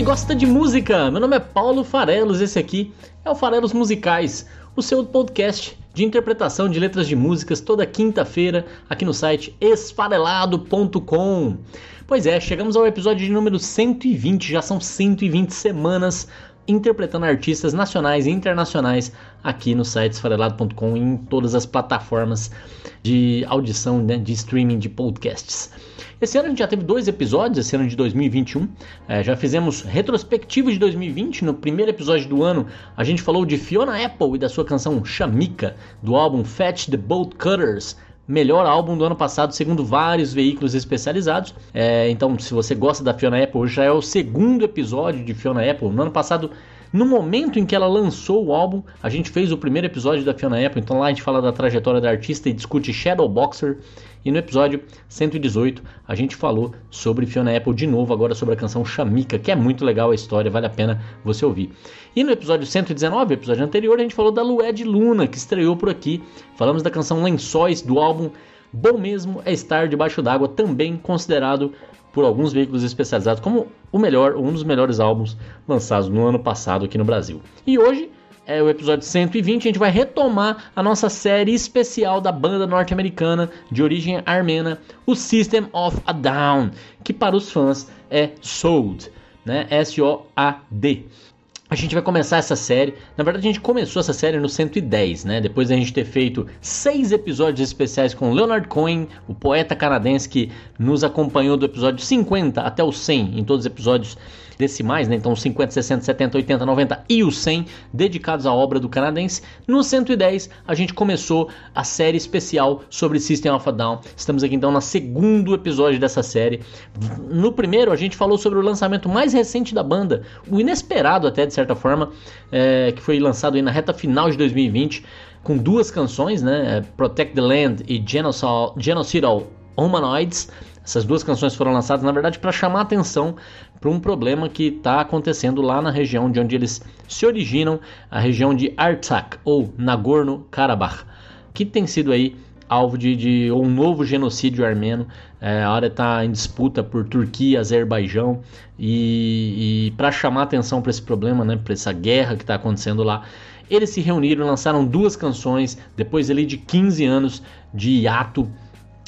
Que gosta de música! Meu nome é Paulo Farelos, esse aqui é o Farelos Musicais, o seu podcast de interpretação de letras de músicas toda quinta-feira aqui no site esfarelado.com. Pois é, chegamos ao episódio de número 120, já são 120 semanas interpretando artistas nacionais e internacionais aqui no site esfarelado.com e em todas as plataformas de audição, né, de streaming de podcasts. Esse ano a gente já teve dois episódios, esse ano de 2021. É, já fizemos retrospectivo de 2020. No primeiro episódio do ano, a gente falou de Fiona Apple e da sua canção Chamica, do álbum Fetch the Bolt Cutters. Melhor álbum do ano passado, segundo vários veículos especializados. É, então, se você gosta da Fiona Apple, já é o segundo episódio de Fiona Apple. No ano passado, no momento em que ela lançou o álbum, a gente fez o primeiro episódio da Fiona Apple. Então lá a gente fala da trajetória da artista e discute Shadow Boxer. E no episódio 118 a gente falou sobre Fiona Apple de novo, agora sobre a canção Chamica, que é muito legal a história, vale a pena você ouvir. E no episódio 119, episódio anterior, a gente falou da Lued Luna, que estreou por aqui. Falamos da canção Lençóis do álbum Bom Mesmo é Estar Debaixo d'Água, também considerado por alguns veículos especializados como o melhor, um dos melhores álbuns lançados no ano passado aqui no Brasil. E hoje é o episódio 120, a gente vai retomar a nossa série especial da banda norte-americana de origem armena, o System of a Down, que para os fãs é SOAD, né? S-O-A-D. A gente vai começar essa série. Na verdade, a gente começou essa série no 110, né? Depois da gente ter feito seis episódios especiais com Leonard Cohen, o poeta canadense que nos acompanhou do episódio 50 até o 100, em todos os episódios decimais, né? Então 50, 60, 70, 80, 90 e o 100 dedicados à obra do canadense. No 110 a gente começou a série especial sobre System of a Down. Estamos aqui então no segundo episódio dessa série. No primeiro a gente falou sobre o lançamento mais recente da banda, o inesperado até de certa forma, é, que foi lançado na reta final de 2020 com duas canções, né? Protect the Land e Genocidal, Genocidal Humanoids. Essas duas canções foram lançadas, na verdade, para chamar atenção para um problema que está acontecendo lá na região de onde eles se originam, a região de Artsakh ou Nagorno-Karabakh, que tem sido aí alvo de, de um novo genocídio armeno. É, a área está em disputa por Turquia, Azerbaijão e, e para chamar atenção para esse problema, né, para essa guerra que está acontecendo lá, eles se reuniram, lançaram duas canções depois ali de 15 anos de hiato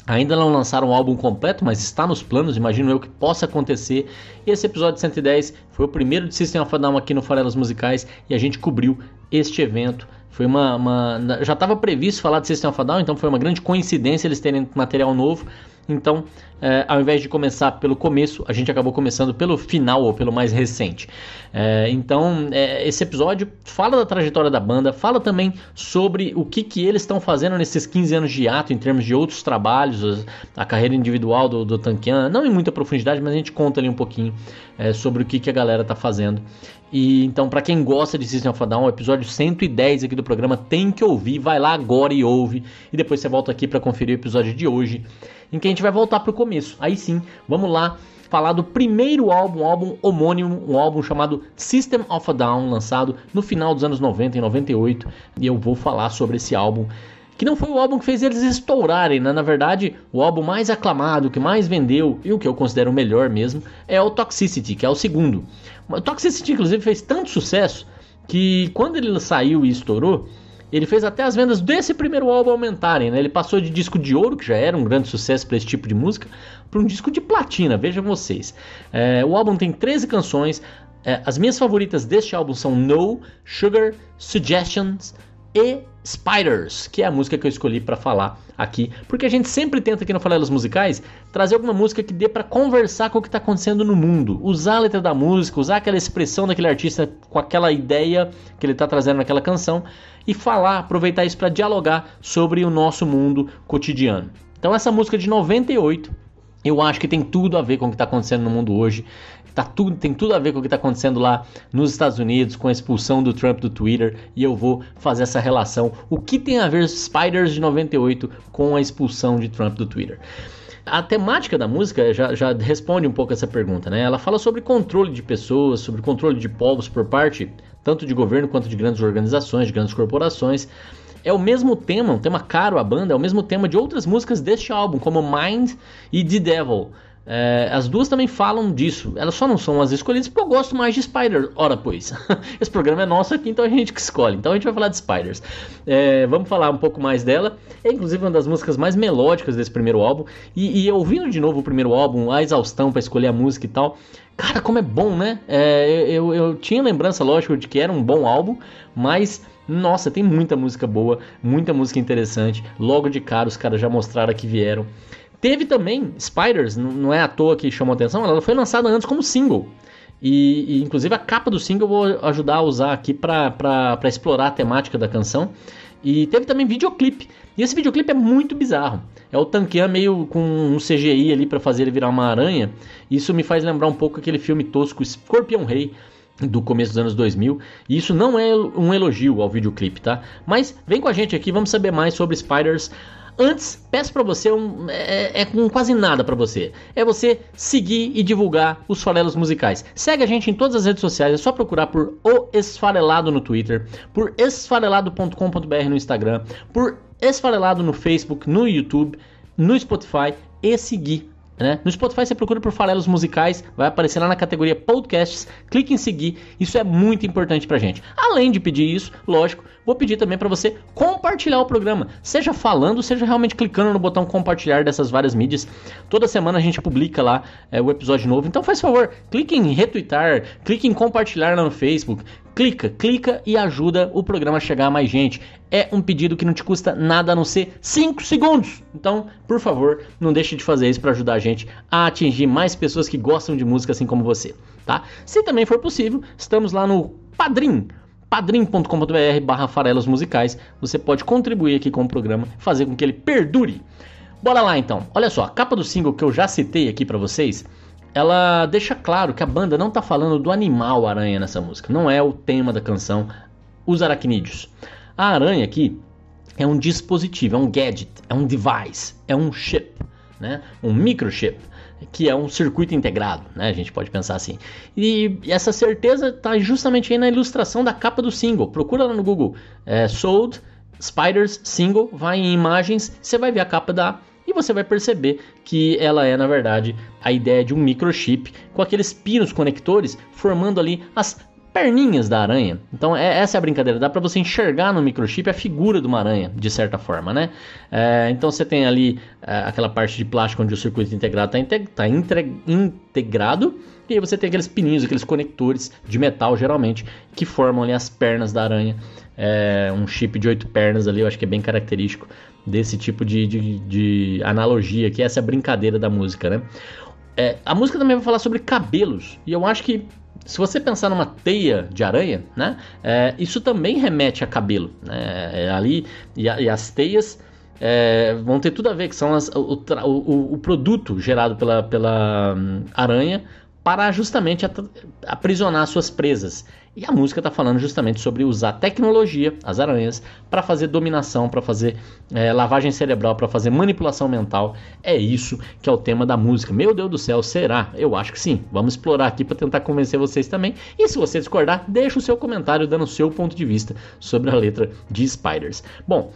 Ainda não lançaram o álbum completo, mas está nos planos, imagino eu que possa acontecer. E esse episódio 110 foi o primeiro de System of a Down aqui no Farelas Musicais e a gente cobriu este evento. Foi uma, uma já estava previsto falar de System of a Down, então foi uma grande coincidência eles terem material novo. Então, é, ao invés de começar pelo começo, a gente acabou começando pelo final ou pelo mais recente. É, então, é, esse episódio fala da trajetória da banda, fala também sobre o que, que eles estão fazendo nesses 15 anos de ato em termos de outros trabalhos, a carreira individual do, do Tankian, não em muita profundidade, mas a gente conta ali um pouquinho sobre o que, que a galera está fazendo. E então, para quem gosta de System of a Down, o episódio 110 aqui do programa tem que ouvir, vai lá agora e ouve, e depois você volta aqui para conferir o episódio de hoje, em que a gente vai voltar pro começo. Aí sim, vamos lá falar do primeiro álbum, um álbum homônimo, um álbum chamado System of a Down, lançado no final dos anos 90 e 98, e eu vou falar sobre esse álbum que não foi o álbum que fez eles estourarem, né? Na verdade, o álbum mais aclamado, que mais vendeu e o que eu considero o melhor mesmo é o Toxicity, que é o segundo. O Toxicity, inclusive, fez tanto sucesso que quando ele saiu e estourou, ele fez até as vendas desse primeiro álbum aumentarem, né? Ele passou de disco de ouro, que já era um grande sucesso para esse tipo de música, para um disco de platina, vejam vocês. É, o álbum tem 13 canções. É, as minhas favoritas deste álbum são No, Sugar, Suggestions e Spiders, que é a música que eu escolhi para falar aqui, porque a gente sempre tenta aqui no Falelos Musicais trazer alguma música que dê para conversar com o que está acontecendo no mundo, usar a letra da música, usar aquela expressão daquele artista com aquela ideia que ele está trazendo naquela canção e falar, aproveitar isso para dialogar sobre o nosso mundo cotidiano. Então essa música de 98 eu acho que tem tudo a ver com o que está acontecendo no mundo hoje. tá tudo, tem tudo a ver com o que está acontecendo lá nos Estados Unidos, com a expulsão do Trump do Twitter, e eu vou fazer essa relação. O que tem a ver Spiders de 98 com a expulsão de Trump do Twitter? A temática da música já, já, responde um pouco essa pergunta, né? Ela fala sobre controle de pessoas, sobre controle de povos por parte tanto de governo quanto de grandes organizações, de grandes corporações. É o mesmo tema, um tema caro à banda, é o mesmo tema de outras músicas deste álbum, como Mind e The Devil. É, as duas também falam disso. Elas só não são as escolhidas porque eu gosto mais de Spiders. Ora, pois. Esse programa é nosso aqui, então a gente que escolhe. Então a gente vai falar de Spiders. É, vamos falar um pouco mais dela. É inclusive uma das músicas mais melódicas desse primeiro álbum. E, e ouvindo de novo o primeiro álbum, a exaustão para escolher a música e tal. Cara, como é bom, né? É, eu, eu tinha lembrança, lógico, de que era um bom álbum, mas nossa, tem muita música boa, muita música interessante. Logo de cara, os caras já mostraram que vieram. Teve também Spiders, não é à toa que chamou atenção, ela foi lançada antes como single. E, e inclusive a capa do single eu vou ajudar a usar aqui para explorar a temática da canção. E teve também videoclipe. E esse videoclipe é muito bizarro. É o Tankian meio com um CGI ali para fazer ele virar uma aranha. Isso me faz lembrar um pouco aquele filme tosco Scorpion Rei do começo dos anos 2000. E isso não é um elogio ao videoclipe, tá? Mas vem com a gente aqui, vamos saber mais sobre Spiders. Antes, peço para você um, é, é, com quase nada para você. É você seguir e divulgar os farelos musicais. Segue a gente em todas as redes sociais, é só procurar por O Esfarelado no Twitter, por esfarelado.com.br no Instagram, por Esfarelado no Facebook, no YouTube, no Spotify e seguir né? No Spotify você procura por Farelos Musicais, vai aparecer lá na categoria Podcasts, clique em seguir, isso é muito importante pra gente. Além de pedir isso, lógico, vou pedir também para você compartilhar o programa, seja falando, seja realmente clicando no botão compartilhar dessas várias mídias. Toda semana a gente publica lá é, o episódio novo, então faz favor, clique em retweetar, clique em compartilhar lá no Facebook, clica, clica e ajuda o programa a chegar a mais gente. É um pedido que não te custa nada a não ser 5 segundos. Então, por favor, não deixe de fazer isso para ajudar a gente a atingir mais pessoas que gostam de música assim como você, tá? Se também for possível, estamos lá no Padrim padrim.com.br barra musicais. Você pode contribuir aqui com o programa, fazer com que ele perdure. Bora lá então. Olha só, a capa do single que eu já citei aqui para vocês ela deixa claro que a banda não está falando do animal aranha nessa música, não é o tema da canção Os Aracnídeos. A aranha aqui é um dispositivo, é um gadget, é um device, é um chip, né? um microchip, que é um circuito integrado, né? a gente pode pensar assim. E essa certeza está justamente aí na ilustração da capa do single. Procura lá no Google, é, Sold Spiders Single, vai em imagens, você vai ver a capa da e você vai perceber que ela é, na verdade, a ideia de um microchip com aqueles pinos conectores formando ali as perninhas da aranha. Então é, essa é a brincadeira, dá para você enxergar no microchip a figura de uma aranha, de certa forma, né? É, então você tem ali é, aquela parte de plástico onde o circuito integrado está tá integrado e aí você tem aqueles pininhos, aqueles conectores de metal geralmente que formam ali as pernas da aranha. É, um chip de oito pernas ali, eu acho que é bem característico desse tipo de, de, de analogia, que é essa brincadeira da música, né? É, a música também vai falar sobre cabelos, e eu acho que se você pensar numa teia de aranha, né, é, isso também remete a cabelo. Né, é, ali, e, a, e, as teias é, vão ter tudo a ver, que são as, o, o, o, produto gerado pela, pela hum, aranha para justamente aprisionar suas presas. E a música está falando justamente sobre usar tecnologia, as aranhas, para fazer dominação, para fazer é, lavagem cerebral, para fazer manipulação mental. É isso que é o tema da música. Meu Deus do céu, será? Eu acho que sim. Vamos explorar aqui para tentar convencer vocês também. E se você discordar, deixa o seu comentário dando o seu ponto de vista sobre a letra de Spiders. Bom,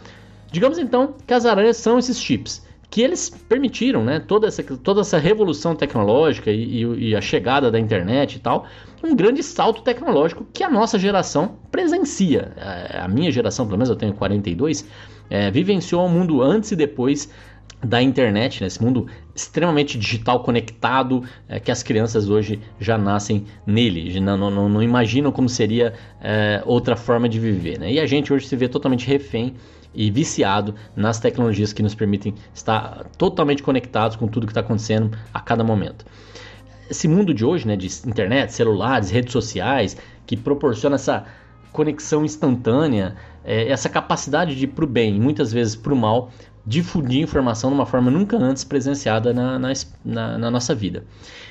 digamos então que as aranhas são esses chips que eles permitiram né, toda, essa, toda essa revolução tecnológica e, e, e, a chegada da internet e tal, um grande salto tecnológico que a nossa geração presencia. A, a minha geração, pelo menos eu tenho 42, é, vivenciou o um mundo antes e depois da internet, né, esse mundo extremamente digital, conectado, é, que as crianças hoje já nascem nele, não, não, não imaginam como seria é, outra forma de viver. Né? E a gente hoje se vê totalmente refém e viciado nas tecnologias que nos permitem estar totalmente conectados com tudo que está acontecendo a cada momento. Esse mundo de hoje, né, de internet, celulares, redes sociais, que proporciona essa conexão instantânea, é, essa capacidade de para o bem muitas vezes para o mal, difundir informação de uma forma nunca antes presenciada na, na, na, na nossa vida.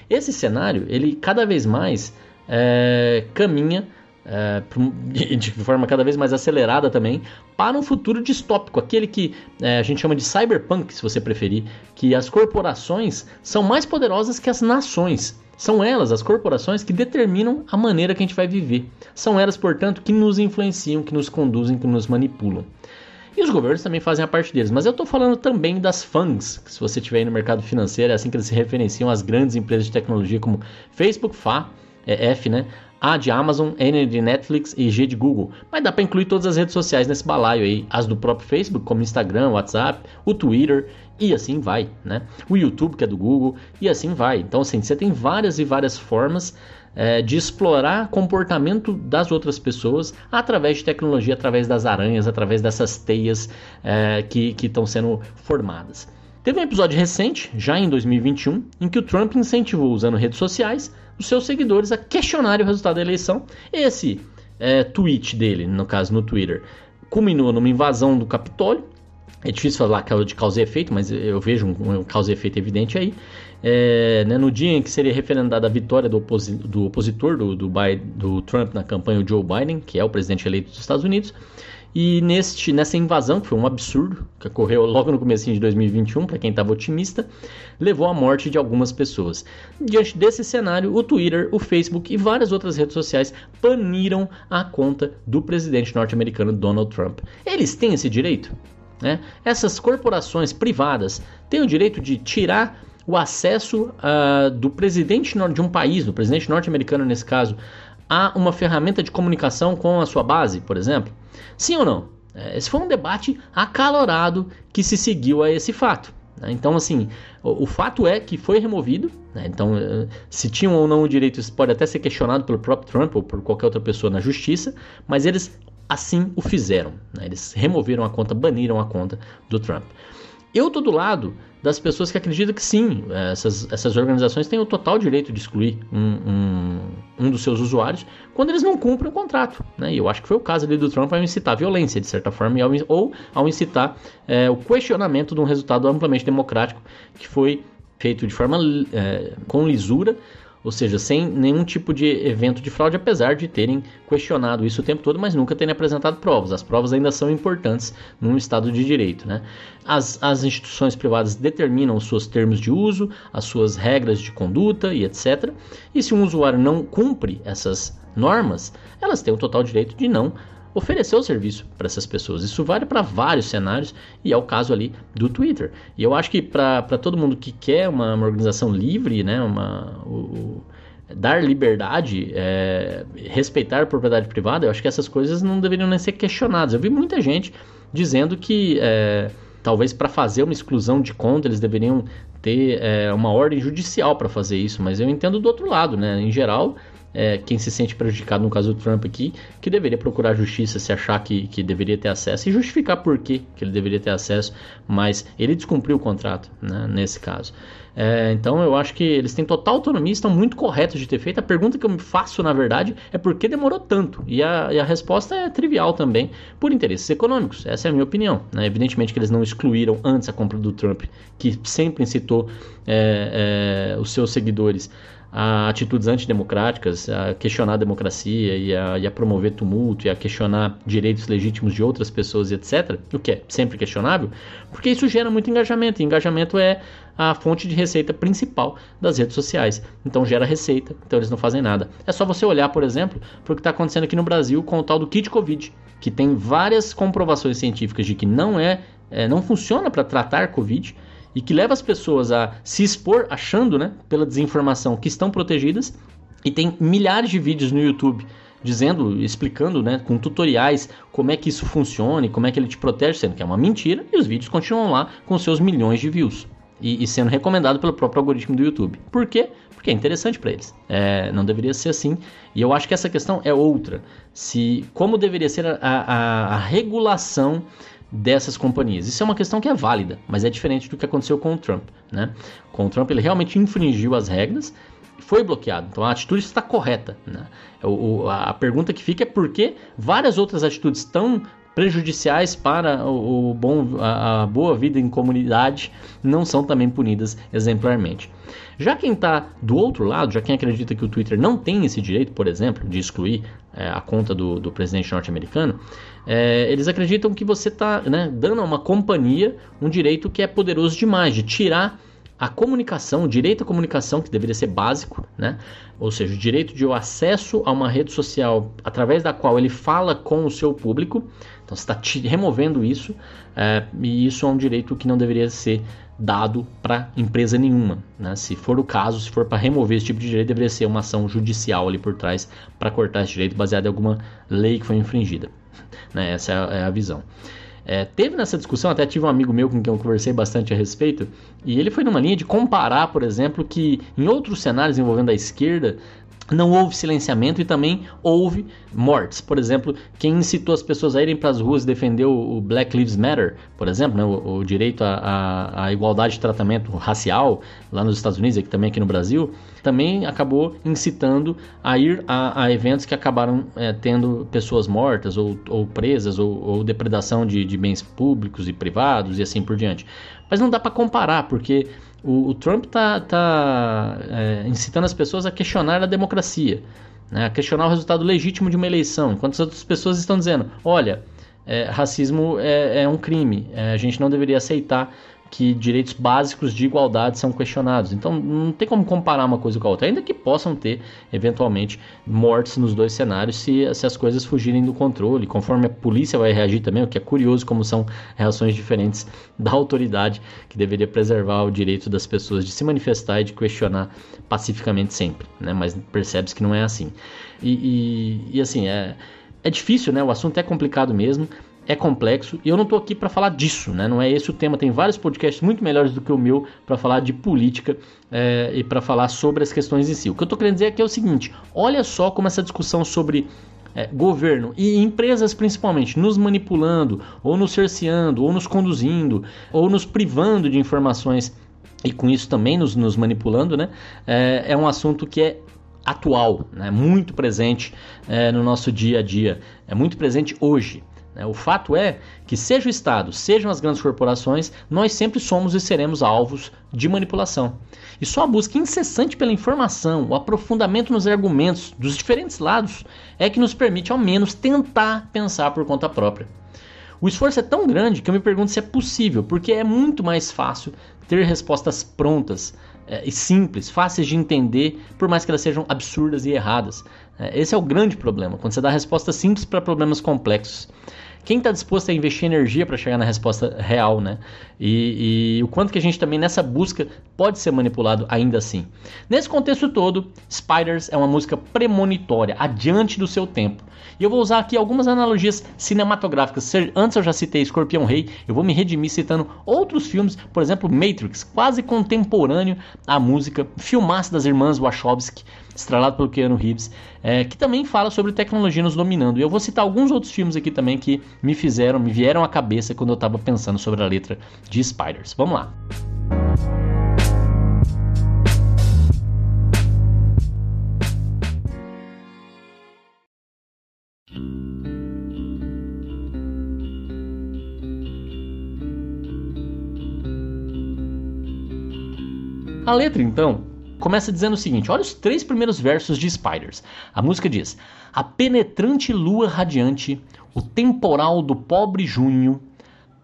Esse cenário, ele cada vez mais é, caminha é, de forma cada vez mais acelerada também, para um futuro distópico, aquele que é, a gente chama de cyberpunk, se você preferir, que as corporações são mais poderosas que as nações. São elas, as corporações, que determinam a maneira que a gente vai viver. São elas, portanto, que nos influenciam, que nos conduzem, que nos manipulam. E os governos também fazem a parte deles. Mas eu estou falando também das FANGs, que se você estiver aí no mercado financeiro, é assim que eles se referenciam às grandes empresas de tecnologia como Facebook, FA, é F, né? A de Amazon, N de Netflix e G de Google. Mas dá para incluir todas as redes sociais nesse balaio aí, as do próprio Facebook, como Instagram, WhatsApp, o Twitter e assim vai, né? O YouTube, que é do Google, e assim vai. Então, assim, você tem várias e várias formas é, de explorar comportamento das outras pessoas através de tecnologia, através das aranhas, através dessas teias é, que estão sendo formadas. Teve um episódio recente, já em 2021, em que o Trump incentivou, usando redes sociais, os seus seguidores a questionarem o resultado da eleição. Esse é, tweet dele, no caso no Twitter, culminou numa invasão do Capitólio. É difícil falar que é de causa e efeito, mas eu vejo um, um causa e efeito evidente aí. É, né, no dia em que seria referendada a vitória do, oposi do opositor do, do, Biden, do Trump na campanha, o Joe Biden, que é o presidente eleito dos Estados Unidos, e neste, nessa invasão, que foi um absurdo, que ocorreu logo no começo de 2021, para quem estava otimista, levou à morte de algumas pessoas. Diante desse cenário, o Twitter, o Facebook e várias outras redes sociais baniram a conta do presidente norte-americano Donald Trump. Eles têm esse direito? Né? Essas corporações privadas têm o direito de tirar o acesso uh, do presidente de um país, do presidente norte-americano nesse caso, a uma ferramenta de comunicação com a sua base, por exemplo? Sim ou não? É, esse foi um debate acalorado que se seguiu a esse fato. Né? Então, assim, o, o, fato é que foi removido. Né? Então, eh, se tinham ou não o direito, isso pode até ser questionado pelo próprio Trump ou por qualquer outra pessoa na justiça, mas eles assim o fizeram. Né? Eles removeram a conta, baniram a conta do Trump. Eu tô do lado das pessoas que acreditam que sim, essas, essas organizações têm o total direito de excluir um, um, um dos seus usuários quando eles não cumprem o contrato. Né? E eu acho que foi o caso ali do Trump ao incitar a violência, de certa forma, ao, ou ao incitar é, o questionamento de um resultado amplamente democrático que foi feito de forma é, com lisura ou seja, sem nenhum tipo de evento de fraude, apesar de terem questionado isso o tempo todo, mas nunca terem apresentado provas. As provas ainda são importantes num Estado de Direito. Né? As, as instituições privadas determinam os seus termos de uso, as suas regras de conduta e etc. E se um usuário não cumpre essas normas, elas têm o total direito de não oferecer o serviço para essas pessoas. Isso vale para vários cenários e é o caso ali do Twitter. E eu acho que para todo mundo que quer uma, uma organização livre, né, uma, o, dar liberdade, é, respeitar a propriedade privada, eu acho que essas coisas não deveriam nem ser questionadas. Eu vi muita gente dizendo que é, talvez para fazer uma exclusão de conta eles deveriam ter é, uma ordem judicial para fazer isso, mas eu entendo do outro lado, né? Em geral, é, quem se sente prejudicado no caso do Trump aqui, que deveria procurar justiça se achar que, que deveria ter acesso e justificar por que, que ele deveria ter acesso, mas ele descumpriu o contrato né, nesse caso. É, então eu acho que eles têm total autonomia, estão muito corretos de ter feito. A pergunta que eu me faço, na verdade, é por que demorou tanto? E a, e a resposta é trivial também, por interesses econômicos. Essa é a minha opinião. Né? Evidentemente que eles não excluíram antes a compra do Trump, que sempre incitou é, é, os seus seguidores a atitudes antidemocráticas, a questionar a democracia e a, e a, promover tumulto e a questionar direitos legítimos de outras pessoas etc., o que é sempre questionável, porque isso gera muito engajamento, e engajamento é a fonte de receita principal das redes sociais. Então gera receita, então eles não fazem nada. É só você olhar, por exemplo, para o que está acontecendo aqui no Brasil com o tal do kit Covid, que tem várias comprovações científicas de que não é, é não funciona para tratar Covid, e que leva as pessoas a se expor achando, né, pela desinformação, que estão protegidas. E tem milhares de vídeos no YouTube dizendo, explicando, né, com tutoriais como é que isso funciona e como é que ele te protege, sendo que é uma mentira, e os vídeos continuam lá com seus milhões de views. E, e sendo recomendado pelo próprio algoritmo do YouTube. Por quê? Porque é interessante para eles. É, não deveria ser assim. E eu acho que essa questão é outra. Se como deveria ser a, a, a regulação dessas companhias. Isso é uma questão que é válida, mas é diferente do que aconteceu com o Trump. Né? Com o Trump, ele realmente infringiu as regras e foi bloqueado. Então a atitude está correta. Né? O, a pergunta que fica é por que várias outras atitudes tão prejudiciais para o, o bom, a, a, boa vida em comunidade não são também punidas exemplarmente. Já quem está do outro lado, já quem acredita que o Twitter não tem esse direito, por exemplo, de excluir é, a conta do, do presidente norte-americano, é, eles acreditam que você está né, dando a uma companhia um direito que é poderoso demais, de tirar a comunicação, o direito à comunicação, que deveria ser básico, né? ou seja, o direito de o acesso a uma rede social através da qual ele fala com o seu público. Então você está removendo isso, é, e isso é um direito que não deveria ser dado para empresa nenhuma. Né? Se for o caso, se for para remover esse tipo de direito, deveria ser uma ação judicial ali por trás para cortar esse direito baseado em alguma lei que foi infringida. Né? Essa é a, é a visão. É, teve nessa discussão, até tive um amigo meu com quem eu conversei bastante a respeito, e ele foi numa linha de comparar, por exemplo, que em outros cenários envolvendo a esquerda, não houve silenciamento e também houve mortes. Por exemplo, quem incitou as pessoas a irem para as ruas e o Black Lives Matter, por exemplo, né, o, o, direito à, igualdade de tratamento racial lá nos Estados Unidos e também aqui no Brasil, também acabou incitando a ir a, a eventos que acabaram é, tendo pessoas mortas ou, ou presas ou, ou depredação de, de bens públicos e privados e assim por diante. Mas não dá para comparar, porque o, o Trump está tá, é, incitando as pessoas a questionar a democracia, né, a questionar o resultado legítimo de uma eleição, enquanto as outras pessoas estão dizendo: olha, é, racismo é, é um crime, é, a gente não deveria aceitar que direitos básicos de igualdade são questionados. Então não tem como comparar uma coisa com a outra, ainda que possam ter eventualmente mortes nos dois cenários se, se as coisas fugirem do controle, conforme a polícia vai reagir também, o que é curioso como são reações diferentes da autoridade que deveria preservar o direito das pessoas de se manifestar e de questionar pacificamente sempre, né? mas percebe-se que não é assim. E, e, e assim, é, é difícil, né? o assunto é complicado mesmo, é complexo e eu não estou aqui para falar disso, né? Não é esse o tema. Tem vários podcasts muito melhores do que o meu para falar de política é, e para falar sobre as questões em si. O que eu estou querendo dizer aqui é o seguinte: olha só como essa discussão sobre é, governo e empresas principalmente nos manipulando, ou nos cerceando, ou nos conduzindo, ou nos privando de informações e com isso também nos, nos manipulando, né? É, é um assunto que é atual, né? muito presente é, no nosso dia a dia, é muito presente hoje. Né? O fato é que, seja o Estado, sejam as grandes corporações, nós sempre somos e seremos alvos de manipulação. E só a busca incessante pela informação, o aprofundamento nos argumentos dos diferentes lados, é que nos permite, ao menos, tentar pensar por conta própria. O esforço é tão grande que eu me pergunto se é possível, porque é muito mais fácil ter respostas prontas é, e simples, fáceis de entender, por mais que elas sejam absurdas e erradas. É, esse é o grande problema, quando você dá respostas simples para problemas complexos quem está disposto a investir energia para chegar na resposta real, né? E, e, o quanto que a gente também nessa busca pode ser manipulado ainda assim. Nesse contexto todo, Spiders é uma música premonitória, adiante do seu tempo. E eu vou usar aqui algumas analogias cinematográficas. Antes eu já citei Escorpião Rei, eu vou me redimir citando outros filmes, por exemplo, Matrix, quase contemporâneo à música, filmaço das irmãs Wachowski, estrelado pelo Keanu Reeves, é, que também fala sobre tecnologia nos dominando. E eu vou citar alguns outros filmes aqui também que me fizeram, me vieram à cabeça quando eu estava pensando sobre a letra de Spiders. Vamos lá. A letra, então, começa dizendo o seguinte: olha os três primeiros versos de Spiders. A música diz: A penetrante lua radiante, o temporal do pobre junho,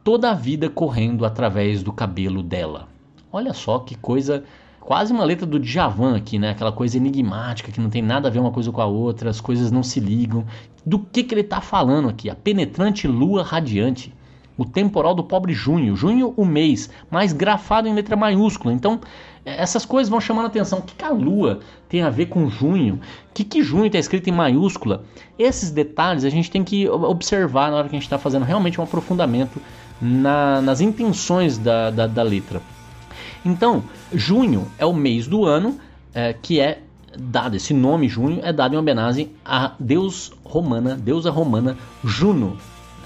toda a vida correndo através do cabelo dela. Olha só que coisa. Quase uma letra do Djavan aqui, né? Aquela coisa enigmática que não tem nada a ver uma coisa com a outra, as coisas não se ligam. Do que, que ele está falando aqui? A penetrante lua radiante o temporal do pobre junho. Junho, o mês, mas grafado em letra maiúscula. Então, essas coisas vão chamando a atenção. O que, que a lua tem a ver com junho? O que, que junho está escrito em maiúscula? Esses detalhes a gente tem que observar na hora que a gente está fazendo realmente um aprofundamento na, nas intenções da, da, da, letra. Então, junho é o mês do ano é, que é dado, esse nome junho é dado em homenagem a deus romana, deusa romana Juno.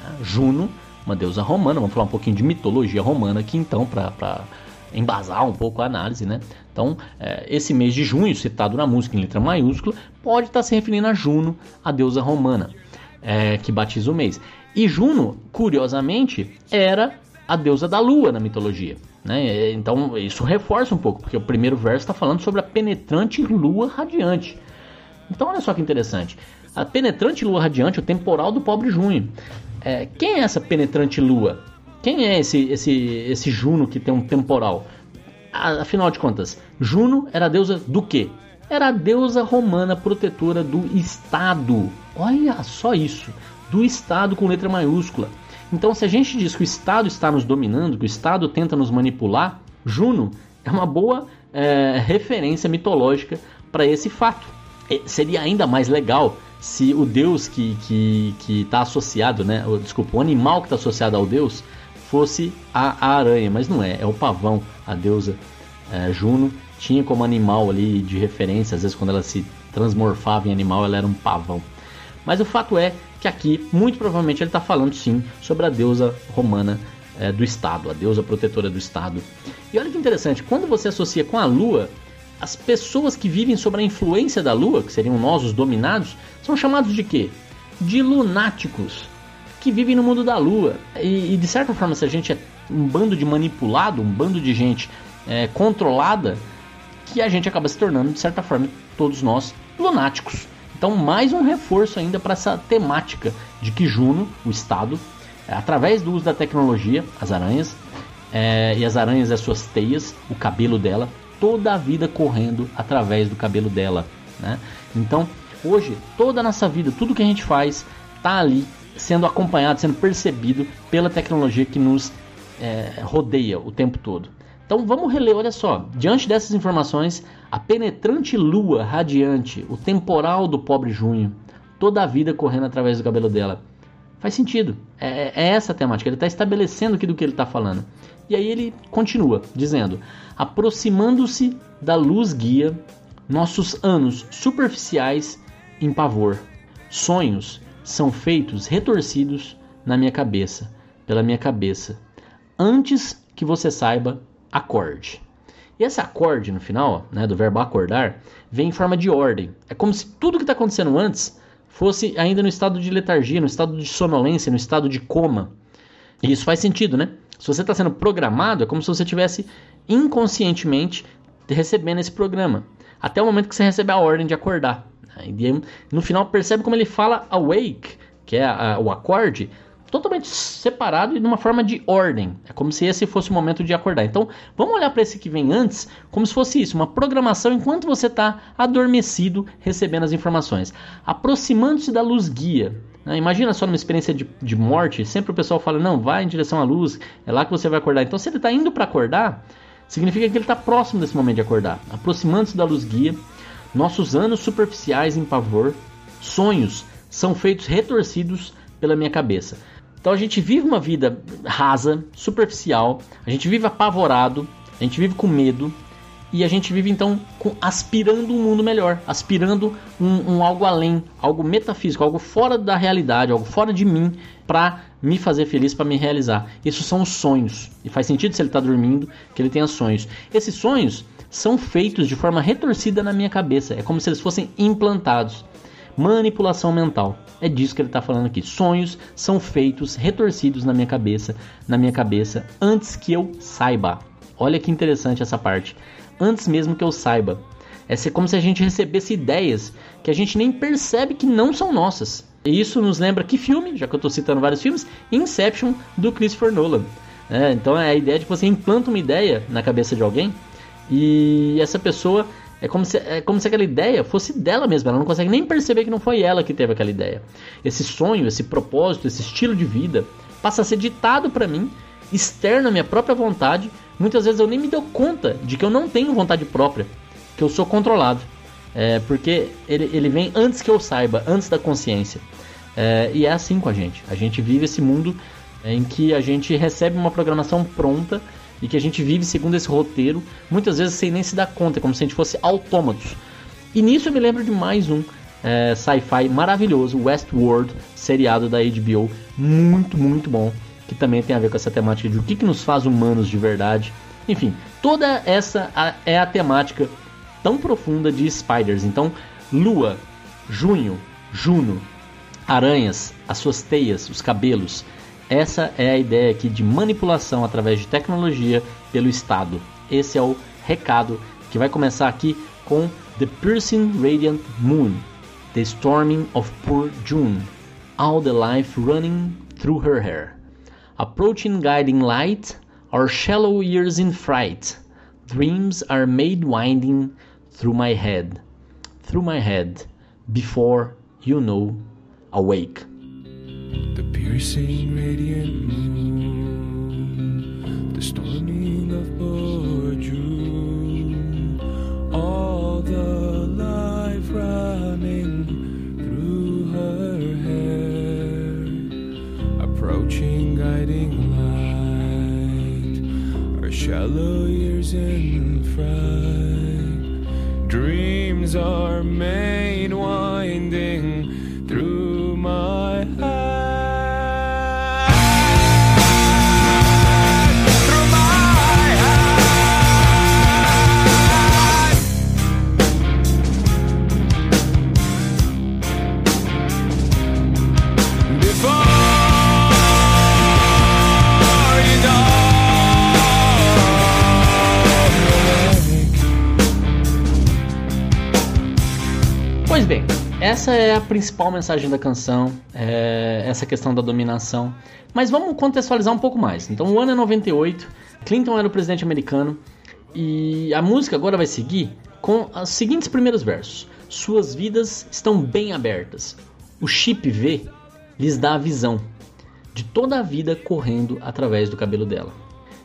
Né? Juno uma deusa romana, vamos falar um pouquinho de mitologia romana aqui então, para embasar um pouco a análise, né? Então, é, esse mês de junho, citado na música em letra maiúscula, pode estar se referindo a Juno, a deusa romana. é, que batiza o mês. E Juno, curiosamente, era a deusa da lua na mitologia. Né? Então isso reforça um pouco, porque o primeiro verso está falando sobre a penetrante lua radiante. Então olha só que interessante. A penetrante lua radiante, o temporal do pobre Junho. É, quem é essa penetrante lua? Quem é esse, esse, esse Juno que tem um temporal? Afinal de contas, Juno era deusa do quê? Era a deusa romana protetora do Estado. Olha só isso, do Estado com letra maiúscula. Então, se a gente diz que o Estado está nos dominando, que o Estado tenta nos manipular, Juno é uma boa é, referência mitológica para esse fato. E seria ainda mais legal se o deus que que está associado, né? Desculpa, o animal que está associado ao deus fosse a, aranha, mas não é, é o pavão, a deusa é, Juno tinha como animal ali de referência, às vezes quando ela se transmorfava em animal, ela era um pavão. Mas o fato é que aqui, muito provavelmente, ele está falando sim sobre a deusa romana é, do Estado, a deusa protetora do Estado. E olha que interessante, quando você associa com a Lua, as pessoas que vivem sob a influência da Lua, que seriam nós os dominados, são chamados de quê? De lunáticos, que vivem no mundo da Lua. E, e de certa forma, se a gente é um bando de manipulado, um bando de gente é, controlada, que a gente acaba se tornando, de certa forma, todos nós lunáticos. Então, mais um reforço ainda para essa temática de que Juno, o Estado, é, através do uso da tecnologia, as aranhas, é, e as aranhas as suas teias, o cabelo dela, toda a vida correndo através do cabelo dela. Né? Então, hoje, toda a nossa vida, tudo que a gente faz, está ali sendo acompanhado, sendo percebido pela tecnologia que nos é, rodeia o tempo todo. Então vamos reler, olha só. Diante dessas informações, a penetrante lua radiante, o temporal do pobre junho, toda a vida correndo através do cabelo dela. Faz sentido. É, é essa a temática. Ele está estabelecendo aqui do que ele está falando. E aí ele continua dizendo: aproximando-se da luz guia, nossos anos superficiais em pavor. Sonhos são feitos retorcidos na minha cabeça, pela minha cabeça. Antes que você saiba acorde. E esse acorde no final, né, do verbo acordar, vem em forma de ordem. É como se tudo que está acontecendo antes fosse ainda no estado de letargia, no estado de sonolência, no estado de coma. E isso faz sentido, né? Se você está sendo programado, é como se você estivesse inconscientemente recebendo esse programa. Até o momento que você recebe a ordem de acordar. E no final percebe como ele fala awake, que é a, o acorde, totalmente separado e numa forma de ordem. É como se esse fosse o momento de acordar. Então, vamos olhar para esse que vem antes, como se fosse isso, uma programação enquanto você está adormecido recebendo as informações. Aproximando-se da luz guia. Né? Imagina só numa experiência de, de morte, sempre o pessoal fala, não, vai em direção à luz, é lá que você vai acordar. Então, se ele está indo para acordar, significa que ele está próximo desse momento de acordar. Aproximando-se da luz guia, nossos anos superficiais em pavor, sonhos são feitos retorcidos pela minha cabeça. Então a gente vive uma vida rasa, superficial, a gente vive apavorado, a gente vive com medo e a gente vive então aspirando um mundo melhor, aspirando um, um, algo além, algo metafísico, algo fora da realidade, algo fora de mim para me fazer feliz, para me realizar. Isso são os sonhos e faz sentido se ele está dormindo que ele tenha sonhos. Esses sonhos são feitos de forma retorcida na minha cabeça, é como se eles fossem implantados. Manipulação mental. É disso que ele está falando aqui. Sonhos são feitos, retorcidos na minha cabeça, na minha cabeça, antes que eu saiba. Olha que interessante essa parte. Antes mesmo que eu saiba. É como se a gente recebesse ideias que a gente nem percebe que não são nossas. E isso nos lembra que filme, já que eu estou citando vários filmes, Inception do Christopher Nolan. É, então é a ideia de que você implanta uma ideia na cabeça de alguém e essa pessoa é como, se, é como se aquela ideia fosse dela mesma, ela não consegue nem perceber que não foi ela que teve aquela ideia. Esse sonho, esse propósito, esse estilo de vida passa a ser ditado para mim, externo à minha própria vontade. Muitas vezes eu nem me dou conta de que eu não tenho vontade própria, que eu sou controlado. É, porque ele, ele vem antes que eu saiba, antes da consciência. É, e é assim com a gente. A gente vive esse mundo em que a gente recebe uma programação pronta e que a gente vive segundo esse roteiro, muitas vezes sem nem se dar conta, como se a gente fosse autômatos. E nisso eu me lembro de mais um é, sci-fi maravilhoso, Westworld, seriado da HBO, muito, muito bom, que também tem a ver com essa temática de o que, que nos faz humanos de verdade. Enfim, toda essa é a temática tão profunda de Spiders. Então, Lua, Junho, Juno, aranhas, as suas teias, os cabelos. Essa é a ideia aqui de manipulação através de tecnologia pelo Estado. Esse é o recado que vai começar aqui com The Piercing Radiant Moon, The Storming of Poor June, All the Life Running Through Her Hair, Approaching Guiding Light, Our Shallow Years in Fright, Dreams are made winding through my head, through my head, before you know, awake. The piercing radiant moon, the storming of June, all the life running through her hair, approaching guiding light, our shallow years in fright, dreams are made winding é a principal mensagem da canção, é essa questão da dominação. Mas vamos contextualizar um pouco mais. Então, o ano é 98, Clinton era o presidente americano e a música agora vai seguir com os seguintes primeiros versos: Suas vidas estão bem abertas. O chip V lhes dá a visão de toda a vida correndo através do cabelo dela.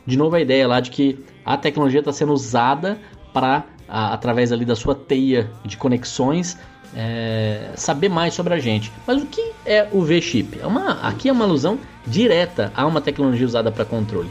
De novo a ideia lá de que a tecnologia está sendo usada para através ali da sua teia de conexões é, saber mais sobre a gente. Mas o que é o V-chip? É aqui é uma alusão direta a uma tecnologia usada para controle.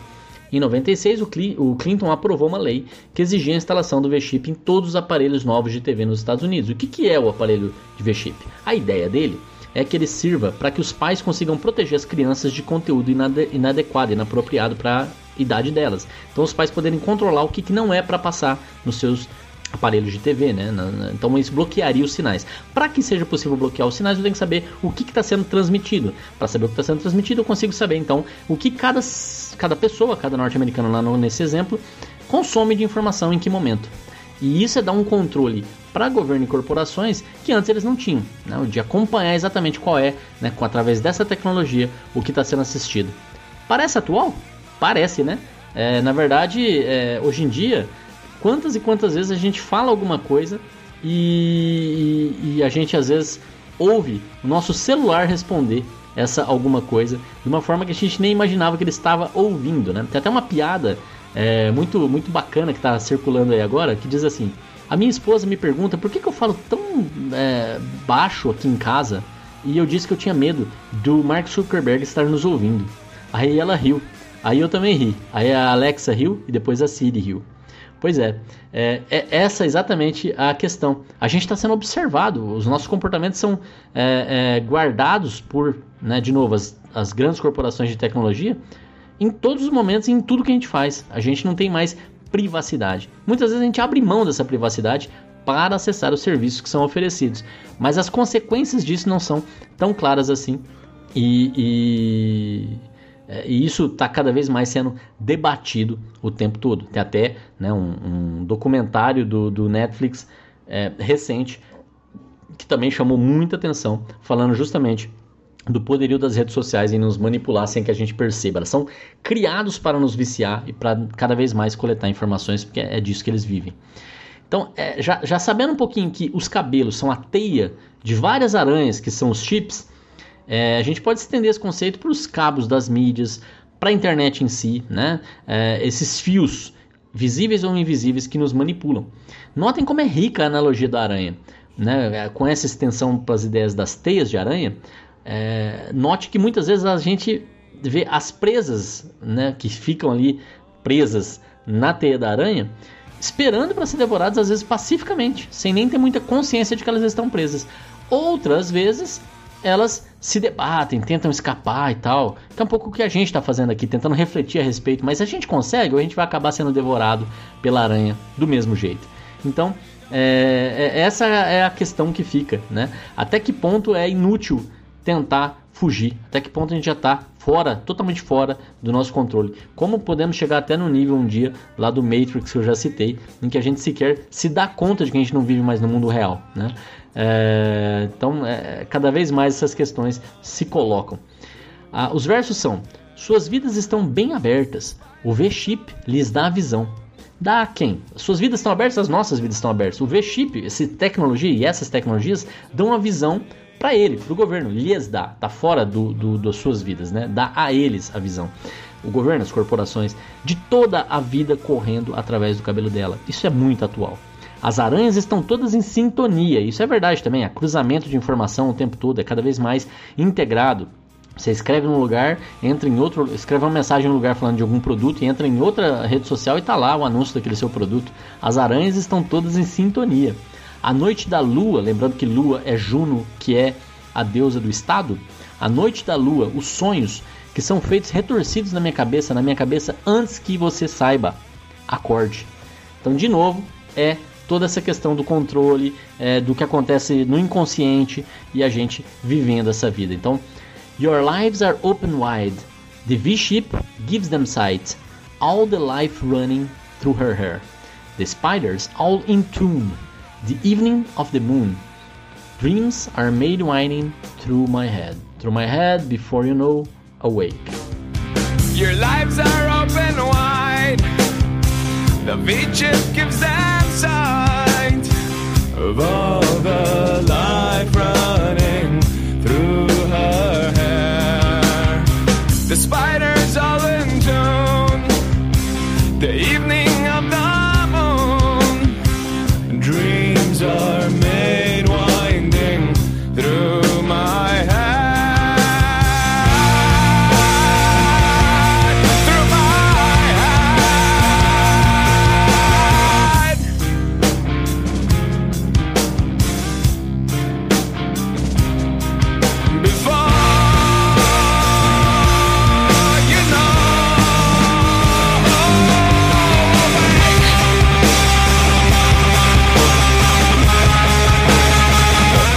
Em 96, o, Cli- o Clinton aprovou uma lei que exigia a instalação do V-chip em todos os aparelhos novos de TV nos Estados Unidos. O que, que é o aparelho de V-chip? A ideia dele é que ele sirva para que os pais consigam proteger as crianças de conteúdo inade- inadequado, inapropriado para a idade delas. Então, os pais poderem controlar o que, que não é para passar nos seus aparelhos de TV, né? Então isso bloquearia os sinais. Para que seja possível bloquear os sinais, eu tenho que saber o que está sendo transmitido. Para saber o que está sendo transmitido, eu consigo saber então o que cada, cada pessoa, cada norte-americano lá no- nesse exemplo, consome de informação em que momento. E isso é dar um controle para governo e corporações que antes eles não tinham, né? De acompanhar exatamente qual é, né, com através dessa tecnologia, o que está sendo assistido. Parece atual? Parece, né? É, na verdade, é, hoje em dia, quantas e quantas vezes a gente fala alguma coisa e, e- e a gente às vezes ouve o nosso celular responder essa alguma coisa de uma forma que a gente nem imaginava que ele estava ouvindo, né? Tem até uma piada é, muito muito bacana que está circulando aí agora que diz assim: a minha esposa me pergunta por que, que eu falo tão é, baixo aqui em casa e eu disse que eu tinha medo do Mark Zuckerberg estar nos ouvindo. Aí ela riu. Aí eu também ri. Aí a Alexa riu e depois a Siri riu. Pois é, é, é essa exatamente a questão. A gente está sendo observado, os nossos comportamentos são é, é, guardados por, né, de novo, as, as grandes corporações de tecnologia em todos os momentos e em tudo que a gente faz. A gente não tem mais privacidade. Muitas vezes a gente abre mão dessa privacidade para acessar os serviços que são oferecidos, mas as consequências disso não são tão claras assim. E, e, é, e isso está cada vez mais sendo debatido o tempo todo. Tem até né, um, um documentário do, do Netflix é, recente que também chamou muita atenção, falando justamente do poderio das redes sociais em nos manipular sem que a gente perceba. Elas são criados para nos viciar e para cada vez mais coletar informações, porque é disso que eles vivem. Então, é, já, já sabendo um pouquinho que os cabelos são a teia de várias aranhas, que são os chips, é, a gente pode estender esse conceito para os cabos das mídias, para a internet em si, né? É, esses fios visíveis ou invisíveis que nos manipulam. Notem como é rica a analogia da aranha. Né? Com essa extensão para as ideias das teias de aranha, é, note que muitas vezes a gente vê as presas né, que ficam ali presas na teia da aranha, esperando para ser devoradas, às vezes pacificamente, sem nem ter muita consciência de que elas estão presas. Outras vezes elas se debatem, tentam escapar e tal. Que é um pouco o que a gente está fazendo aqui, tentando refletir a respeito. Mas a gente consegue, ou a gente vai acabar sendo devorado pela aranha do mesmo jeito. Então, é, é, essa é a questão que fica, né? Até que ponto é inútil tentar fugir. Até que ponto a gente já está fora, totalmente fora do nosso controle. Como podemos chegar até no nível um dia lá do Matrix que eu já citei, em que a gente sequer se dá conta de que a gente não vive mais no mundo real, né? É, então, é, cada vez mais essas questões se colocam. Ah, os versos são: Suas vidas estão bem abertas. O V-Chip lhes dá a visão. Dá a quem? Suas vidas estão abertas, as nossas vidas estão abertas. O V-Chip, essa tecnologia e essas tecnologias dão a visão para ele, para o governo, lhes dá, tá fora do, do, das suas vidas, né? Dá a eles a visão. O governo, as corporações, de toda a vida correndo através do cabelo dela. Isso é muito atual. As aranhas estão todas em sintonia, isso é verdade também. A cruzamento de informação o tempo todo é cada vez mais integrado. Você escreve num lugar, entra em outro, escreve uma mensagem no lugar falando de algum produto e entra em outra rede social e tá lá o anúncio daquele seu produto. As aranhas estão todas em sintonia. A noite da lua, lembrando que lua é Juno, que é a deusa do estado. A noite da lua, os sonhos que são feitos retorcidos na minha cabeça, na minha cabeça antes que você saiba. Acorde. Então, de novo, é toda essa questão do controle, é, do que acontece no inconsciente e a gente vivendo essa vida. Então, your lives are open wide. The V-ship gives them sight. All the life running through her hair. The spiders all in tune. The evening of the moon. Dreams are made whining through my head. Through my head before you know, awake. Your lives are open wide. The V-chip gives them of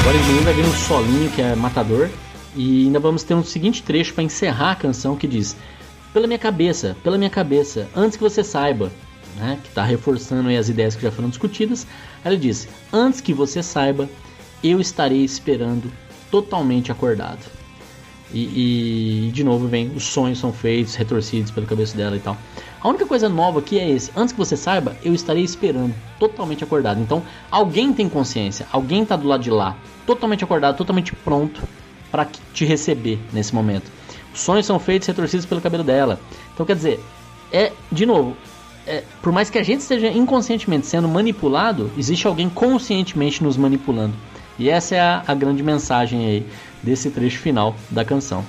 Agora manhã vai vir um solinho que é matador. E ainda vamos ter um seguinte trecho para encerrar a canção que diz: Pela minha cabeça, pela minha cabeça, antes que você saiba, né, que está reforçando as ideias que já foram discutidas, ela diz: Antes que você saiba, eu estarei esperando totalmente acordado. E, e, de novo vem, os sonhos são feitos, retorcidos pela cabeça dela e tal. A única coisa nova aqui é esse. Antes que você saiba, eu estarei esperando, totalmente acordado. Então, alguém tem consciência, alguém tá do lado de lá, totalmente acordado, totalmente pronto para te receber nesse momento. Os sonhos são feitos, retorcidos pelo cabelo dela. Então, quer dizer, é, de novo, é, por mais que a gente esteja inconscientemente sendo manipulado, existe alguém conscientemente nos manipulando. E essa é a, a grande mensagem aí desse trecho final da canção.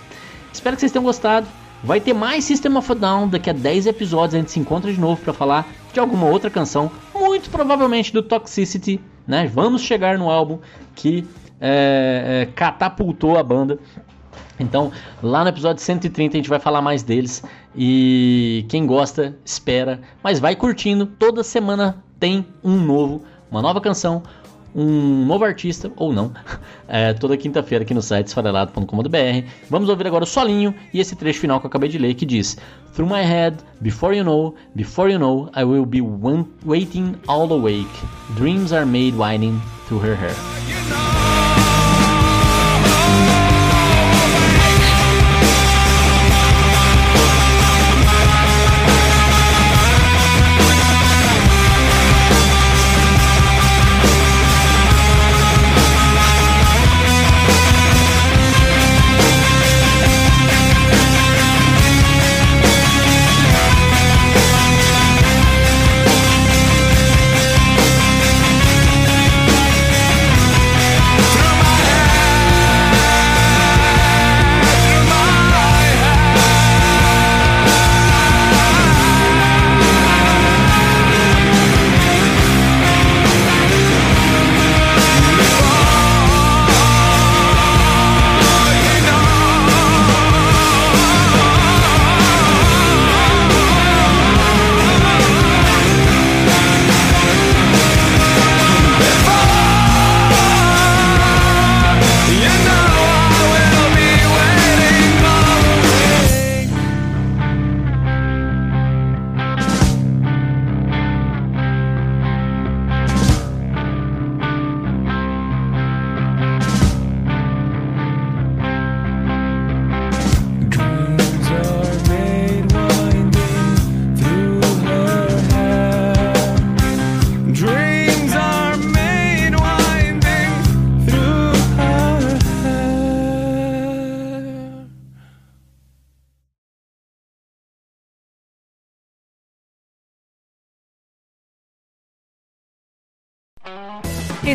Espero que vocês tenham gostado. Vai ter mais System of a Down daqui a 10 episódios. A gente se encontra de novo para falar de alguma outra canção, muito provavelmente do Toxicity. Né? Vamos chegar no álbum que é, é, catapultou a banda. Então, lá no episódio 130 a gente vai falar mais deles. E quem gosta, espera. Mas vai curtindo. Toda semana tem um novo, uma nova canção, um novo artista, ou não, é, toda quinta-feira aqui no site esfarelado.com.br. Vamos ouvir agora o solinho e esse trecho final que eu acabei de ler que diz: Through my head, before you know, before you know, I will be waiting all awake. Dreams are made winding through her hair.